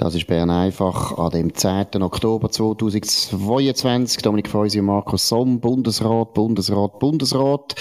Das ist Bern einfach an dem 10. Oktober 2022. Dominik Feusi und Markus Somm, Bundesrat, Bundesrat, Bundesrat.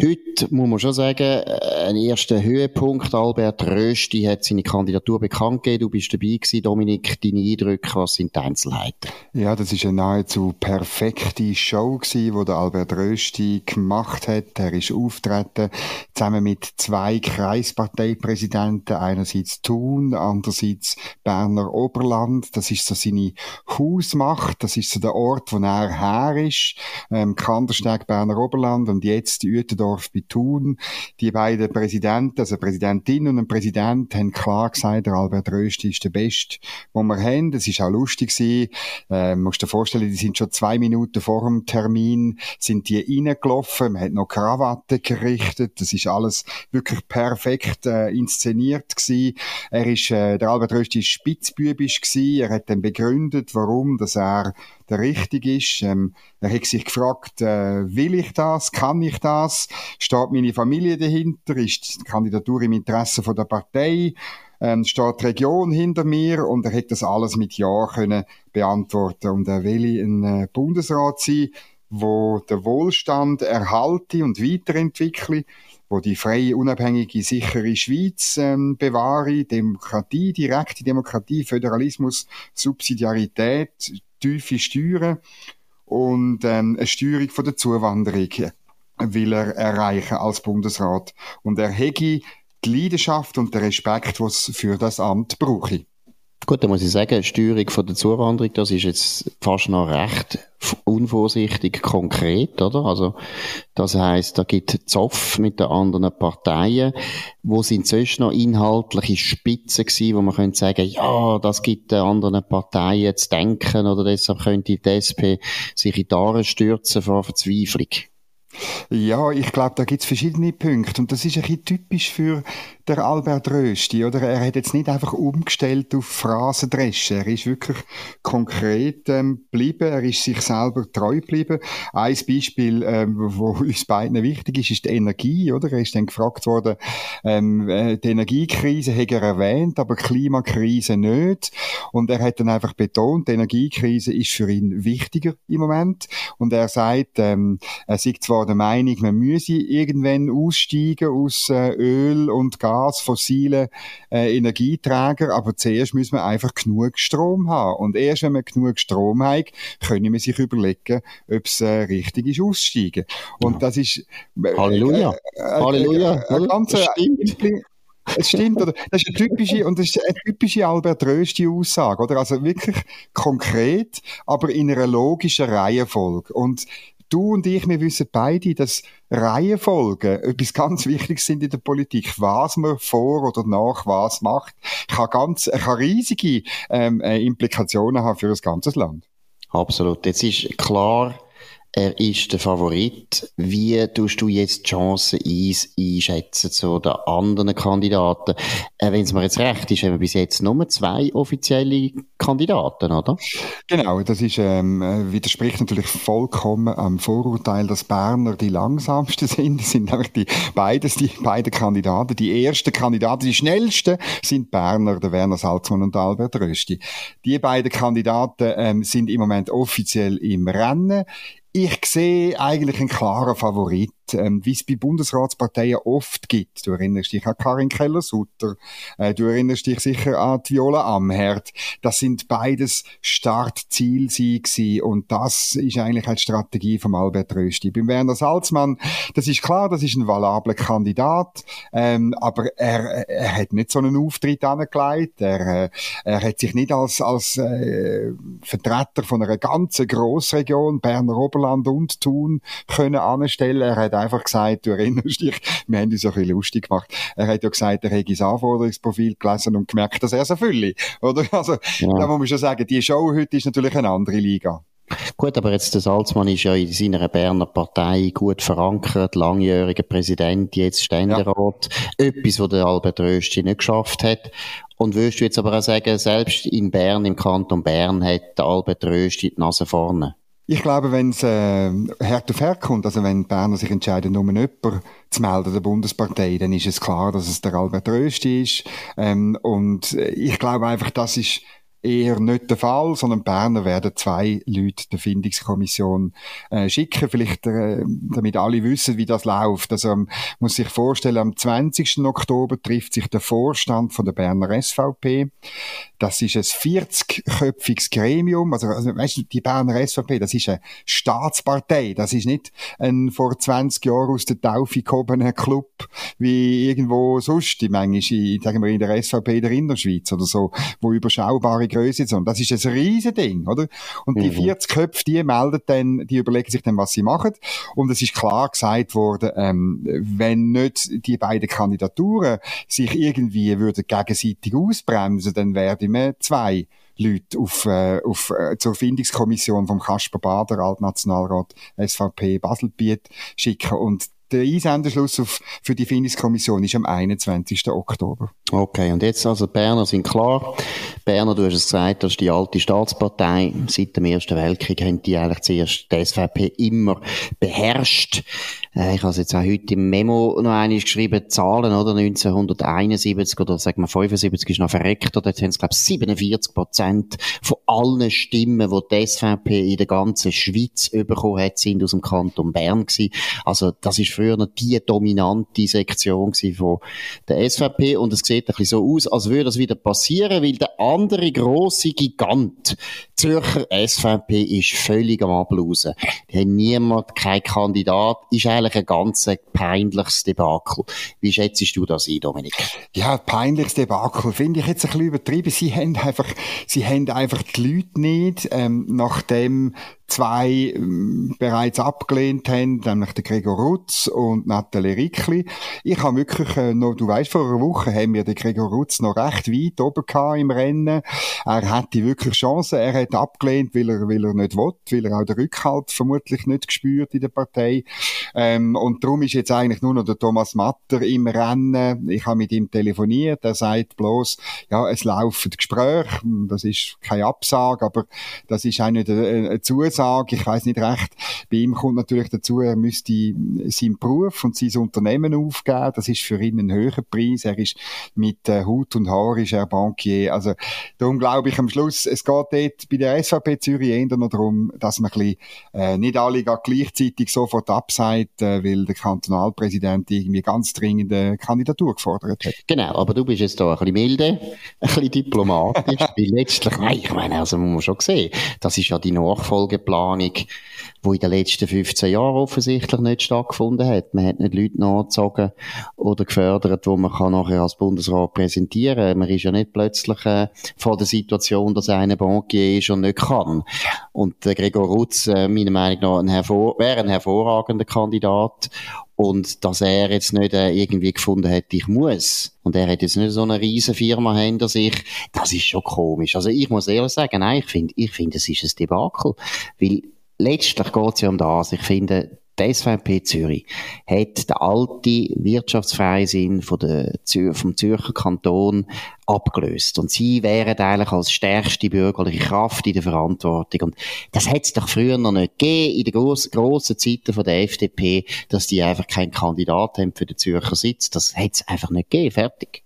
Heute muss man schon sagen, ein erster Höhepunkt. Albert Rösti hat seine Kandidatur bekannt gegeben. Du bist dabei gewesen, Dominik. Deine Eindrücke, was sind die Einzelheiten? Ja, das ist eine nahezu perfekte Show gewesen, die der Albert Rösti gemacht hat. Er ist auftreten zusammen mit zwei Kreisparteipräsidenten. Einerseits Thun, andererseits Berner Berner Oberland. Das ist so seine Hausmacht. Das ist so der Ort, wo er her ist. Ähm, Kandersteg, Berner Oberland und jetzt Uetendorf bei Thun. Die beiden Präsidenten, also Präsidentin und ein Präsident, haben klar gesagt, der Albert Rösti ist der Beste, den wir haben. Das ist auch lustig gewesen. Ähm, musst dir vorstellen, die sind schon zwei Minuten vor dem Termin, sind die reingelaufen. Man hat noch Krawatten gerichtet. Das ist alles wirklich perfekt äh, inszeniert gewesen. Er ist, äh, der Albert Rösti ist spitz Spitzbübisch gsi. Er hat dann begründet, warum, dass er der Richtige ist. Ähm, er hat sich gefragt, äh, will ich das? Kann ich das? Steht meine Familie dahinter? Ist die Kandidatur im Interesse von der Partei? Ähm, steht die Region hinter mir? Und er hat das alles mit Ja können beantworten. Und er will ein äh, Bundesrat sein, wo der Wohlstand erhalte und weiterentwickle wo die freie, unabhängige, sichere Schweiz ähm, bewahre, Demokratie, direkte Demokratie, Föderalismus, Subsidiarität, tiefe Steuern und ähm, eine Steuerung von der Zuwanderung will er erreichen als Bundesrat. Und er hege die Leidenschaft und den Respekt, was für das Amt brauche. Gut, dann muss ich sagen, Steuerung von der Zuwanderung, das ist jetzt fast noch recht unvorsichtig konkret, oder? Also, das heißt, da gibt Zoff mit den anderen Parteien, wo sind sonst noch inhaltliche Spitzen gewesen, wo man könnte sagen, ja, das gibt den anderen Parteien zu denken, oder deshalb könnte die SP sich in die stürzen vor Verzweiflung. Ja, ich glaube, da gibt's verschiedene Punkte. Und das ist ein bisschen typisch für der Albert Rösti, oder? Er hat jetzt nicht einfach umgestellt auf Phrasendreschen. Er ist wirklich konkret ähm, geblieben. Er ist sich selber treu geblieben. Ein Beispiel, ähm, wo uns beiden wichtig ist, ist die Energie, oder? Er ist dann gefragt worden, ähm, äh, die Energiekrise hat er erwähnt, aber Klimakrise nicht. Und er hat dann einfach betont, die Energiekrise ist für ihn wichtiger im Moment. Und er sagt, ähm, er sieht zwar der Meinung, man müsse irgendwann aussteigen aus äh, Öl und Gas, Gas, fossile äh, Energieträger, aber zuerst müssen wir einfach genug Strom haben. Und erst wenn wir genug Strom haben, können wir sich überlegen, ob es äh, richtig ist, aussteigen. Und ja. das ist... Äh, Halleluja. Äh, äh, Halleluja. Äh, ganz, das stimmt. Es stimmt, oder? Das ist eine typische, und das ist eine typische Albert Rösti Aussage, oder? Also wirklich konkret, aber in einer logischen Reihenfolge. Und du und ich, wir wissen beide, dass Reihenfolgen etwas ganz Wichtiges sind in der Politik. Was man vor oder nach was macht, kann ganz, kann riesige ähm, äh, Implikationen haben für das ganze Land. Absolut. Jetzt ist klar, er ist der Favorit. Wie tust du jetzt die Chancen einschätzen zu den anderen Kandidaten? Äh, Wenn es mir jetzt recht ist, haben wir bis jetzt nur zwei offizielle Kandidaten, oder? Genau, das ist, ähm, äh, widerspricht natürlich vollkommen am Vorurteil, dass Berner die langsamsten sind. Das sind nämlich die, beides, die beiden Kandidaten. Die ersten Kandidaten, die schnellsten, sind Berner, der Werner Salzmann und Albert Rösti. Die beiden Kandidaten ähm, sind im Moment offiziell im Rennen. Ich sehe eigentlich einen klaren Favorit ähm, wie es bei Bundesratsparteien oft gibt. Du erinnerst dich an Karin Keller-Sutter, äh, du erinnerst dich sicher an die Viola Amherd. Das sind beides Startziele gewesen und das ist eigentlich eine Strategie von Albert Rösti. Beim Werner Salzmann, das ist klar, das ist ein valabler Kandidat, ähm, aber er, er hat nicht so einen Auftritt angelegt, er, äh, er hat sich nicht als, als äh, Vertreter von einer ganzen Grossregion, Berner Oberland und Thun, können anstellen. Er hat einfach gesagt, du erinnerst dich, wir haben uns ein bisschen lustig gemacht. Er hat ja gesagt, er hätte das Anforderungsprofil gelesen und gemerkt, dass er es erfülle. Oder? Also, ja. da muss man schon sagen, die Show heute ist natürlich eine andere Liga. Gut, aber jetzt der Salzmann ist ja in seiner Berner Partei gut verankert, langjähriger Präsident, jetzt Ständerat. Ja. Etwas, was der Albert Rösti nicht geschafft hat. Und würdest du jetzt aber auch sagen, selbst in Bern, im Kanton Bern, hat der Albert Rösti die Nase vorne? Ich glaube, wenn es äh, hart auf hart kommt, also wenn die Berner sich entscheiden, nur jemanden zu melden, der Bundespartei, dann ist es klar, dass es der Albert Rösti ist. Ähm, und äh, ich glaube einfach, das ist eher nicht der Fall, sondern Berner werden zwei Leute der Findungskommission äh, schicken, vielleicht äh, damit alle wissen, wie das läuft. Also man muss sich vorstellen, am 20. Oktober trifft sich der Vorstand von der Berner SVP. Das ist ein 40-köpfiges Gremium. Also, also weißt du, die Berner SVP, das ist eine Staatspartei. Das ist nicht ein vor 20 Jahren aus der Taufe gehobener Club wie irgendwo sonst, die manchmal, sagen wir, in der SVP der Innerschweiz oder so, wo überschaubare Größe sind. Das ist ein riesen Ding, oder? Und die 40 mhm. Köpfe, die melden dann, die überlegen sich dann, was sie machen. Und es ist klar gesagt worden, ähm, wenn nicht die beiden Kandidaturen sich irgendwie würden gegenseitig ausbremsen, dann werden wir zwei Leute auf, äh, auf, äh, zur Findungskommission vom Kasper Bader, Altnationalrat SVP Baselbiet schicken. Und der Einsendeschluss auf, für die Findungskommission ist am 21. Oktober. Okay, und jetzt also die Berner sind klar. Berner, du hast es gesagt, das ist die alte Staatspartei. Seit dem Ersten Weltkrieg haben die eigentlich zuerst die SVP immer beherrscht. Äh, ich habe es jetzt auch heute im Memo noch einmal geschrieben, Zahlen, oder? 1971 oder sagen wir 75 ist noch verreckt, oder? Jetzt haben es, glaube ich, 47 Prozent von allen Stimmen, die die SVP in der ganzen Schweiz bekommen hat, sind aus dem Kanton Bern gewesen. Also, das ist früher noch die dominante Sektion von der SVP und es sieht ein bisschen so aus, als würde das wieder passieren, weil der andere grosse Gigant, Zürcher SVP, ist völlig am Ablausen. Die haben niemand, kein Kandidat, ist eigentlich ein ganz peinliches Debakel. Wie schätzt du das ein, Dominik? Ja, peinliches Debakel finde ich jetzt ein bisschen übertrieben. Sie haben einfach, sie haben einfach die Leute nicht, ähm, nachdem zwei ähm, bereits abgelehnt haben, nämlich der Gregor Rutz und Nathalie Rickli. Ich habe wirklich äh, noch, du weißt, vor einer Woche haben wir den Gregor Rutz noch recht weit oben gehabt im Rennen. Er hatte wirklich Chancen. Er hat abgelehnt, weil er, weil er nicht will, weil er auch den Rückhalt vermutlich nicht gespürt in der Partei. Ähm, und darum ist jetzt eigentlich nur noch der Thomas Matter im Rennen. Ich habe mit ihm telefoniert. Er sagt bloß, ja, es laufen Gespräche. Das ist keine Absage, aber das ist auch nicht eine, eine Zusage Zusage, ich weiß nicht recht. Bei ihm kommt natürlich dazu, er müsste seinen Beruf und sein Unternehmen aufgeben. Das ist für ihn ein höherer Preis. Er ist mit äh, Hut und Haar ist er Bankier. Also darum glaube ich am Schluss, es geht dort bei der SVP Zürich eher noch darum, dass man ein bisschen, äh, nicht alle gleichzeitig sofort abseit, äh, weil der Kantonalpräsident irgendwie ganz dringend eine Kandidatur gefordert hat. Genau, aber du bist jetzt da ein bisschen milde, ein bisschen diplomatisch, weil letztlich, nein, ich meine, also muss man schon sehen, das ist ja die Nachfolge Planung, die in den letzten 15 Jahren offensichtlich nicht stattgefunden hat. Man hat nicht Leute nachgezogen oder gefördert, die man kann nachher als Bundesrat präsentieren kann. Man ist ja nicht plötzlich äh, vor der Situation, dass einer Bankier ist und nicht kann. Und der Gregor Rutz, äh, meiner Meinung nach, ein wäre ein hervorragender Kandidat. Und dass er jetzt nicht äh, irgendwie gefunden hat, ich muss. Und er hat jetzt nicht so eine riesen Firma hinter sich. Das ist schon komisch. Also ich muss ehrlich sagen, nein, ich finde, ich finde, es ist ein Debakel. Weil letztlich geht es ja um das. Ich finde, die SVP Zürich hat den alten Wirtschaftsfreisinn von der vom Zürcher Kanton abgelöst. Und sie wären eigentlich als stärkste bürgerliche Kraft in der Verantwortung. Und das hätte es doch früher noch nicht gegeben, in den grossen, grossen Zeiten von der FDP, dass die einfach keinen Kandidat haben für den Zürcher Sitz. Das hätte es einfach nicht gegeben. Fertig.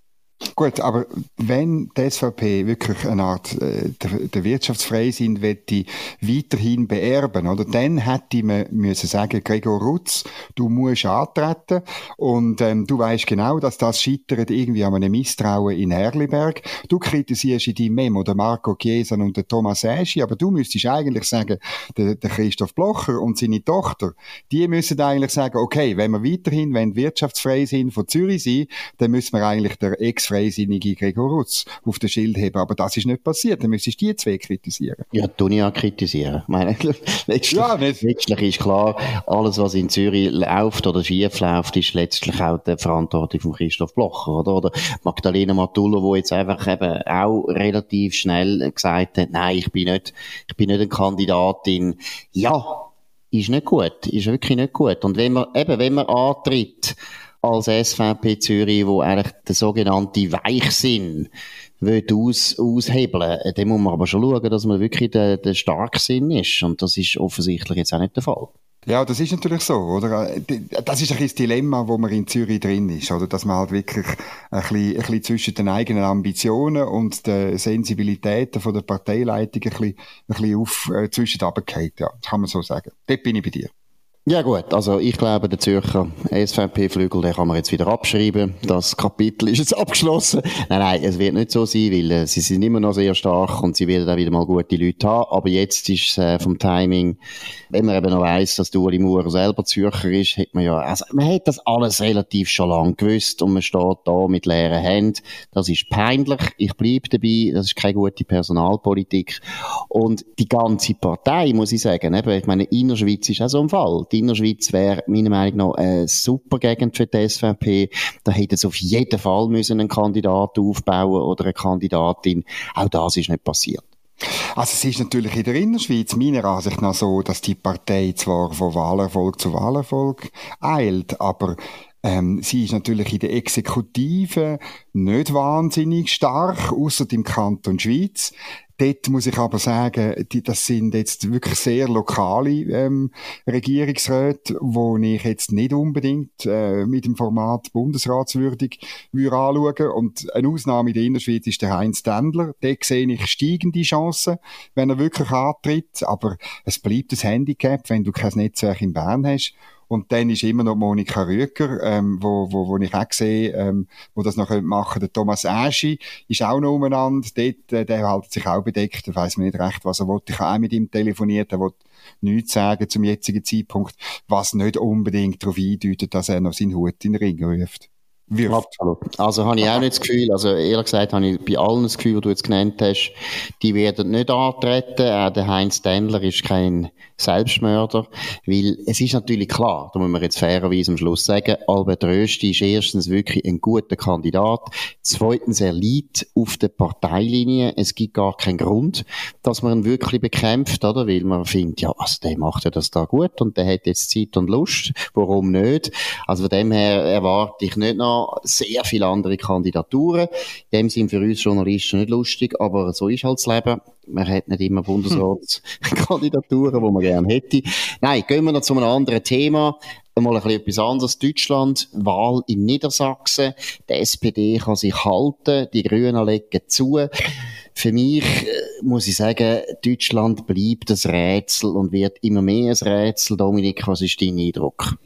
Gut, aber wenn die SVP wirklich eine Art äh, der, der Wirtschaftsfreisinn wette weiterhin beerben, oder dann hätte man müssen sagen, Gregor Rutz, du musst antreten und ähm, du weißt genau, dass das scheitert irgendwie an einem Misstrauen in Herliberg. Du kritisierst in deinem Memo den Marco Chiesa und den Thomas Eschi, aber du müsstest eigentlich sagen, der, der Christoph Blocher und seine Tochter, die müssen eigentlich sagen, okay, wenn wir weiterhin wenn wirtschaftsfrei sind von Zürich sein, dann müssen wir eigentlich der Ex freisinnige Gregor Rutz auf den Schild heben. Aber das ist nicht passiert. Dann müsstest du die zwei kritisieren. Ja, tun ja kritisieren. Ich meine, letztlich, ja, letztlich ist klar, alles, was in Zürich läuft oder schief läuft, ist letztlich auch die Verantwortung von Christoph Blocher, oder? Oder Magdalena Matullo, wo jetzt einfach eben auch relativ schnell gesagt hat, nein, ich bin nicht, ich bin nicht eine Kandidatin. Ja, ist nicht gut. Ist wirklich nicht gut. Und wenn man, eben, wenn man antritt, als SVP Zürich, wo eigentlich der sogenannte Weichsinn will aus, aushebeln. Dann muss man aber schon schauen, dass man wirklich der, der Starksinn ist. Und das ist offensichtlich jetzt auch nicht der Fall. Ja, das ist natürlich so, oder? Das ist ein das Dilemma, wo man in Zürich drin ist, oder? Dass man halt wirklich ein bisschen, ein bisschen zwischen den eigenen Ambitionen und den Sensibilitäten von der Parteileitung ein bisschen, ein bisschen auf, äh, zwischen ja. Das kann man so sagen. Dort bin ich bei dir. Ja gut, also ich glaube, der Zürcher SVP-Flügel, den kann man jetzt wieder abschreiben. Das Kapitel ist jetzt abgeschlossen. Nein, nein, es wird nicht so sein, weil äh, sie sind immer noch sehr stark und sie werden auch wieder mal gute Leute haben. Aber jetzt ist äh, vom Timing, wenn man eben noch weiss, dass Uli Maurer selber Zürcher ist, hat man ja, also man hat das alles relativ schon lang gewusst und man steht da mit leeren Händen. Das ist peinlich. Ich bleibe dabei. Das ist keine gute Personalpolitik. Und die ganze Partei, muss ich sagen, eben, ich meine, Innerschweiz ist auch so ein Fall die Innerschweiz wäre meiner Meinung nach eine super Gegend für die SVP. Da hätte es auf jeden Fall müssen einen Kandidat aufbauen oder eine Kandidatin. Auch das ist nicht passiert. Also es ist natürlich in der Innerschweiz meiner Ansicht nach so, dass die Partei zwar von Wahlerfolg zu Wahlerfolg eilt, aber ähm, sie ist natürlich in der Exekutive nicht wahnsinnig stark, außer im Kanton Schweiz. Dort muss ich aber sagen, die, das sind jetzt wirklich sehr lokale ähm, Regierungsräte, wo ich jetzt nicht unbedingt äh, mit dem Format bundesratswürdig würde anschauen. Und eine Ausnahme in der Innerschweiz ist der Heinz Dendler. Dort sehe ich steigende Chancen, wenn er wirklich antritt. Aber es bleibt das Handicap, wenn du kein Netzwerk in Bern hast. Und dann ist immer noch Monika Rüger, ähm, wo, wo, wo ich auch sehe, ähm, wo das noch machen Der Thomas Aschi ist auch noch umeinander. Dort, äh, der hält sich auch bedeckt. Da weiss man nicht recht, was er will. Ich habe auch mit ihm telefoniert. Er will nichts sagen zum jetzigen Zeitpunkt, was nicht unbedingt darauf eindeutet, dass er noch seinen Hut in den Ring ruft wirft. Absolut. Also habe ich auch nicht das Gefühl, also ehrlich gesagt habe ich bei allen das Gefühl, was du jetzt genannt hast, die werden nicht antreten. Auch der Heinz Dendler ist kein Selbstmörder, weil es ist natürlich klar, da muss man jetzt fairerweise am Schluss sagen, Albert Rösti ist erstens wirklich ein guter Kandidat, zweitens er liegt auf der Parteilinie, es gibt gar keinen Grund, dass man ihn wirklich bekämpft, oder, weil man findet, ja, also der macht ja das da gut und der hat jetzt Zeit und Lust, warum nicht? Also von dem her erwarte ich nicht noch sehr viele andere Kandidaturen. In dem sind für uns Journalisten nicht lustig, aber so ist halt das Leben. Man hat nicht immer Bundesratskandidaturen, hm. die man gerne hätte. Nein, gehen wir noch zu einem anderen Thema mal ein bisschen etwas anderes. Deutschland, Wahl in Niedersachsen. Die SPD kann sich halten, die Grünen legen zu. Für mich äh, muss ich sagen, Deutschland bleibt das Rätsel und wird immer mehr ein Rätsel. Dominik, was ist dein Eindruck?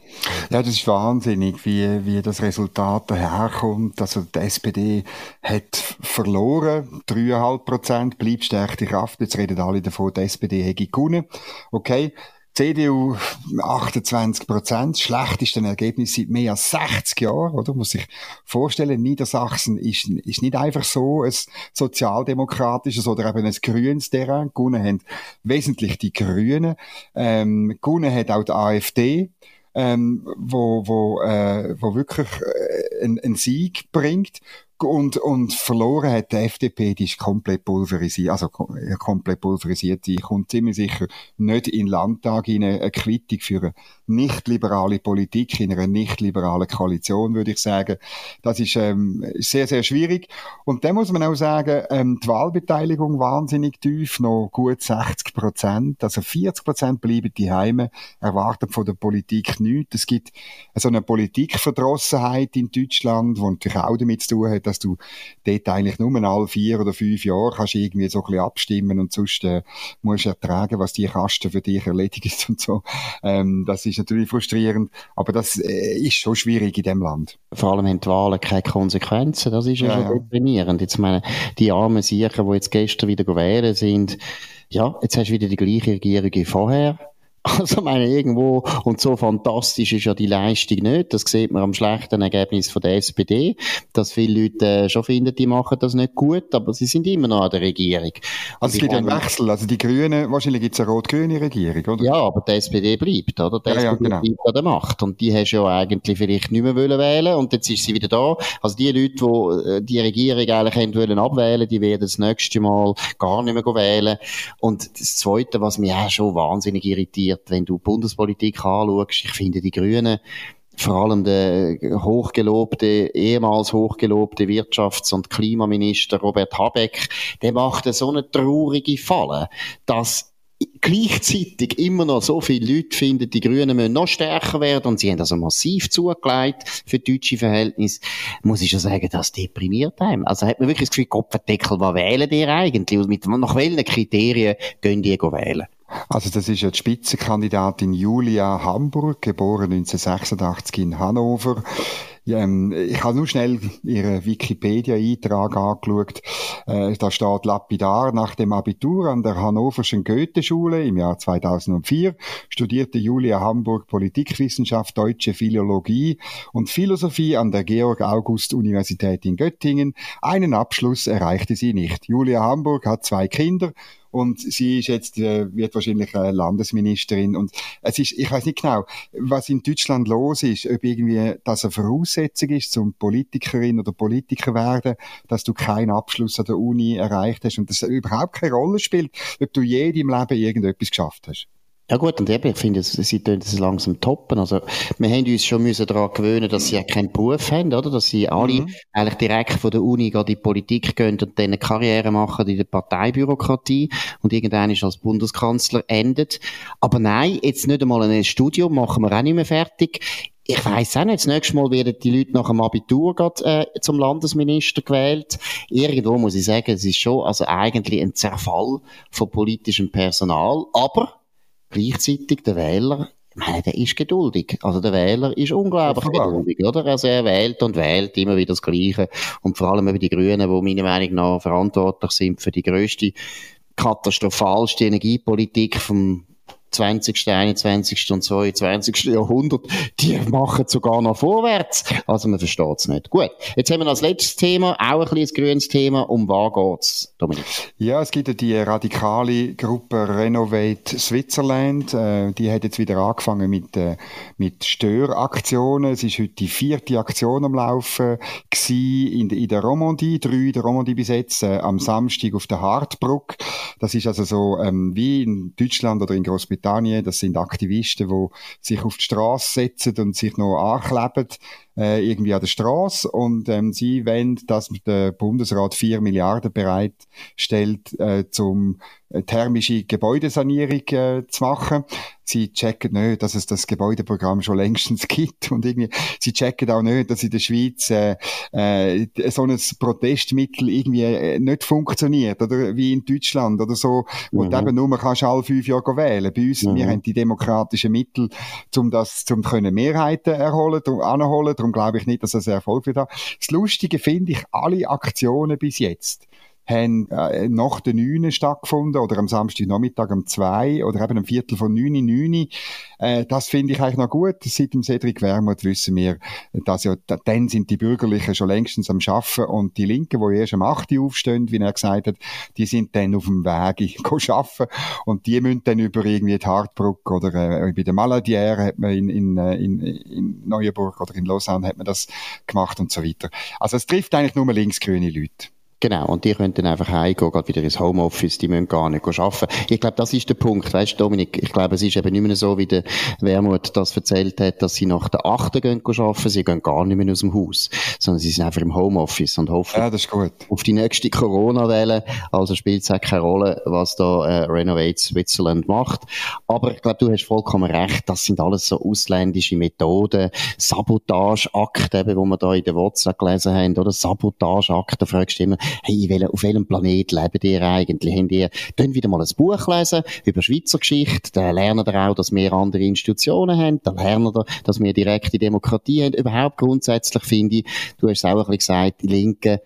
Ja, das ist wahnsinnig, wie, wie das Resultat daherkommt. Also die SPD hat verloren, 3,5 Prozent, bleibt stärkte Kraft. Jetzt reden alle davon, die SPD hätte gewonnen. Okay, CDU 28 Prozent, schlechteste Ergebnis seit mehr als 60 Jahren, oder? Muss sich vorstellen, Niedersachsen ist, ist nicht einfach so ein sozialdemokratisches oder eben ein grünes Terrain. Gewonnen haben wesentlich die Grünen. Ähm, gewonnen hat auch die AfD. Ähm, wo, wo, äh, wo wirklich äh, einen Sieg bringt und, und verloren hat die FDP, die ist komplett pulverisiert, also komplett pulverisiert. Die kommt ziemlich sicher nicht in den Landtag in eine Quittung für eine nicht-liberale Politik, in einer nicht-liberalen Koalition, würde ich sagen. Das ist ähm, sehr, sehr schwierig. Und dann muss man auch sagen, ähm, die Wahlbeteiligung wahnsinnig tief, noch gut 60 Prozent. Also 40 Prozent bleiben die Heime, erwarten von der Politik nichts. Es gibt so eine Politikverdrossenheit in Deutschland, die natürlich auch damit zu tun hat, dass du dort eigentlich nur alle vier oder fünf Jahre kannst irgendwie so ein bisschen abstimmen und sonst äh, musst du ertragen, was die Kasten für dich erledigt und so. Ähm, das ist natürlich frustrierend, aber das äh, ist schon schwierig in dem Land. Vor allem haben die Wahlen keine Konsequenzen, das ist ja, ja schon deprimierend. Jetzt meine, die armen Siecher, die jetzt gestern wieder wählen sind, ja, jetzt hast du wieder die gleiche Regierung wie vorher Also, meine, irgendwo, und so fantastisch ist ja die Leistung nicht. Das sieht man am schlechten Ergebnis von der SPD, dass viele Leute äh, schon finden, die machen das nicht gut, aber sie sind immer noch an der Regierung. Also, es gibt einen Wechsel. Also, die Grünen, wahrscheinlich gibt es eine rot-grüne Regierung, oder? Ja, aber die SPD bleibt, oder? Die ja, SPD ja, genau. bleibt an der Macht. Und die hast du ja eigentlich vielleicht nicht mehr wollen wählen und jetzt ist sie wieder da. Also, die Leute, die äh, die Regierung eigentlich haben wollen abwählen, die werden das nächste Mal gar nicht mehr wählen. Und das Zweite, was mich auch schon wahnsinnig irritiert, wenn du Bundespolitik anschaust, ich finde die Grünen, vor allem der hochgelobte, ehemals hochgelobte Wirtschafts- und Klimaminister Robert Habeck, der macht so eine traurige Falle, dass gleichzeitig immer noch so viele Leute finden, die Grünen müssen noch stärker werden und sie haben also massiv zugelegt für deutsche Verhältnisse, muss ich schon sagen, das deprimiert einem. Also hat man wirklich das Gefühl, Kopfendeckel, was wählen die eigentlich? Und mit, nach welchen Kriterien gehen die wählen? Also das ist ja die Spitzenkandidatin Julia Hamburg, geboren 1986 in Hannover. Ähm, ich habe nur schnell Ihren Wikipedia-Eintrag angeschaut. Äh, da steht lapidar, nach dem Abitur an der Hannoverschen Goethe-Schule im Jahr 2004 studierte Julia Hamburg Politikwissenschaft, Deutsche Philologie und Philosophie an der Georg-August-Universität in Göttingen. Einen Abschluss erreichte sie nicht. Julia Hamburg hat zwei Kinder und sie ist jetzt, äh, wird wahrscheinlich äh, Landesministerin und es ist, ich weiß nicht genau, was in Deutschland los ist, ob irgendwie das eine Voraussetzung ist zum Politikerin oder Politiker werden, dass du keinen Abschluss an der Uni erreicht hast und das überhaupt keine Rolle spielt, ob du je deinem Leben irgendetwas geschafft hast. Ja gut, und eben, ich finde, sie tun das langsam toppen. Also, wir haben uns schon müssen daran gewöhnen, dass sie ja keinen Beruf haben, oder? Dass sie alle mhm. eigentlich direkt von der Uni in die Politik gehen und dann eine Karriere machen in der Parteibürokratie und irgendwann ist als Bundeskanzler endet. Aber nein, jetzt nicht einmal ein Studium machen wir auch nicht mehr fertig. Ich weiss auch nicht, das nächste Mal werden die Leute nach dem Abitur grad, äh, zum Landesminister gewählt. Irgendwo muss ich sagen, es ist schon also eigentlich ein Zerfall von politischem Personal. Aber gleichzeitig der Wähler, meine, der ist geduldig. Also der Wähler ist unglaublich geduldig, oder? Also er wählt und wählt immer wieder das Gleiche. Und vor allem über die Grünen, die meiner Meinung nach verantwortlich sind für die grösste, katastrophalste Energiepolitik vom 20., 21. und 22. Jahrhundert, die machen sogar noch vorwärts. Also man versteht es nicht. Gut, jetzt haben wir als letztes Thema, auch ein bisschen grünes Thema. Um was geht's, Dominik? Ja, es gibt ja die radikale Gruppe Renovate Switzerland. Äh, die hat jetzt wieder angefangen mit, äh, mit Störaktionen. Es ist heute die vierte Aktion am Laufen in, in der Romandie, drei in der Romandie bis jetzt, äh, am Samstag auf der Hartbrück. Das ist also so ähm, wie in Deutschland oder in Großbritannien Großbritannien. Das sind Aktivisten, die sich auf die Straße setzen und sich noch ankleben äh, irgendwie an der Straße und ähm, sie wollen, dass der Bundesrat vier Milliarden bereitstellt, äh, zum äh, thermische Gebäudesanierung äh, zu machen. Sie checken nicht, dass es das Gebäudeprogramm schon längstens gibt und irgendwie, sie checken auch nicht, dass in der Schweiz äh, äh, so ein Protestmittel irgendwie äh, nicht funktioniert oder wie in Deutschland oder so, wo mhm. du eben nur kannst alle fünf Jahre wählen. Bei uns, mhm. wir haben die demokratischen Mittel, um das, zum können Mehrheiten erholen, anholen, darum glaube ich nicht, dass das Erfolg wird. Das Lustige finde ich, alle Aktionen bis jetzt haben äh, nach der 9 stattgefunden oder am Samstagnachmittag um 2 oder eben am Viertel von 9 9. Äh, das finde ich eigentlich noch gut. Seit dem Cedric Wermuth wissen wir, dass ja, dann sind die Bürgerlichen schon längstens am Schaffen und die Linken, die erst am 8 aufstehen, wie er gesagt hat, die sind dann auf dem Weg schaffen und die müssen dann über irgendwie die Hartbruck oder äh, bei der Maladière hat man in, in, äh, in, in Neuenburg oder in Lausanne hat man das gemacht und so weiter. Also es trifft eigentlich nur linksgrüne Leute. Genau, und die können dann einfach heimgehen, gerade wieder ins Homeoffice, die müssen gar nicht arbeiten. Ich glaube, das ist der Punkt, weißt du, Dominik, ich glaube, es ist eben nicht mehr so, wie der Wermut das erzählt hat, dass sie nach der Achten gehen arbeiten, sie gehen gar nicht mehr aus dem Haus, sondern sie sind einfach im Homeoffice und hoffen ja, das ist gut. auf die nächste Corona-Welle, also spielt es auch keine Rolle, was da äh, Renovate Switzerland macht. Aber ich glaube, du hast vollkommen recht, das sind alles so ausländische Methoden, Sabotageakte, eben, wo wir da in der WhatsApp gelesen haben, oder Sabotageakte, fragst du immer, hey, auf welchem Planet leben ihr eigentlich? Habt ihr, dann wieder mal ein Buch lesen über Schweizer Geschichte, dann lernen ihr auch, dass wir andere Institutionen haben, dann lernen ihr, dass wir direkte Demokratie haben. Überhaupt grundsätzlich finde ich, du hast es auch ein bisschen gesagt, die Linken,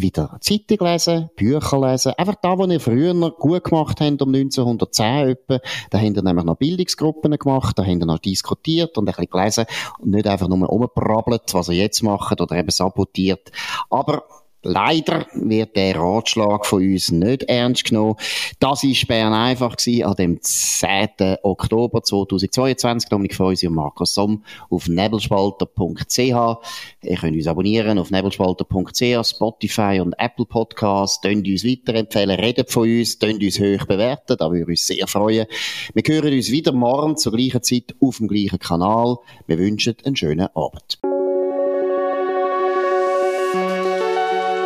wieder Zeitung lesen, Bücher lesen. Einfach da, wo ihr früher noch gut gemacht habt, um 1910 etwa, da habt ihr nämlich noch Bildungsgruppen gemacht, da habt ihr noch diskutiert und ein bisschen gelesen und nicht einfach nur umgebrabbelt, was ihr jetzt macht oder eben sabotiert. Aber Leider wird der Ratschlag von uns nicht ernst genommen. Das ist Bern einfach gewesen, an dem 10. Oktober 2022. Dominik Feusi und Markus Somm auf nebelspalter.ch. Ihr könnt uns abonnieren auf nebelspalter.ch, Spotify und Apple Podcasts. Könnt uns weiterempfehlen, redet von uns, könnt uns hoch bewerten, da würde uns sehr freuen. Wir hören uns wieder morgen zur gleichen Zeit auf dem gleichen Kanal. Wir wünschen einen schönen Abend.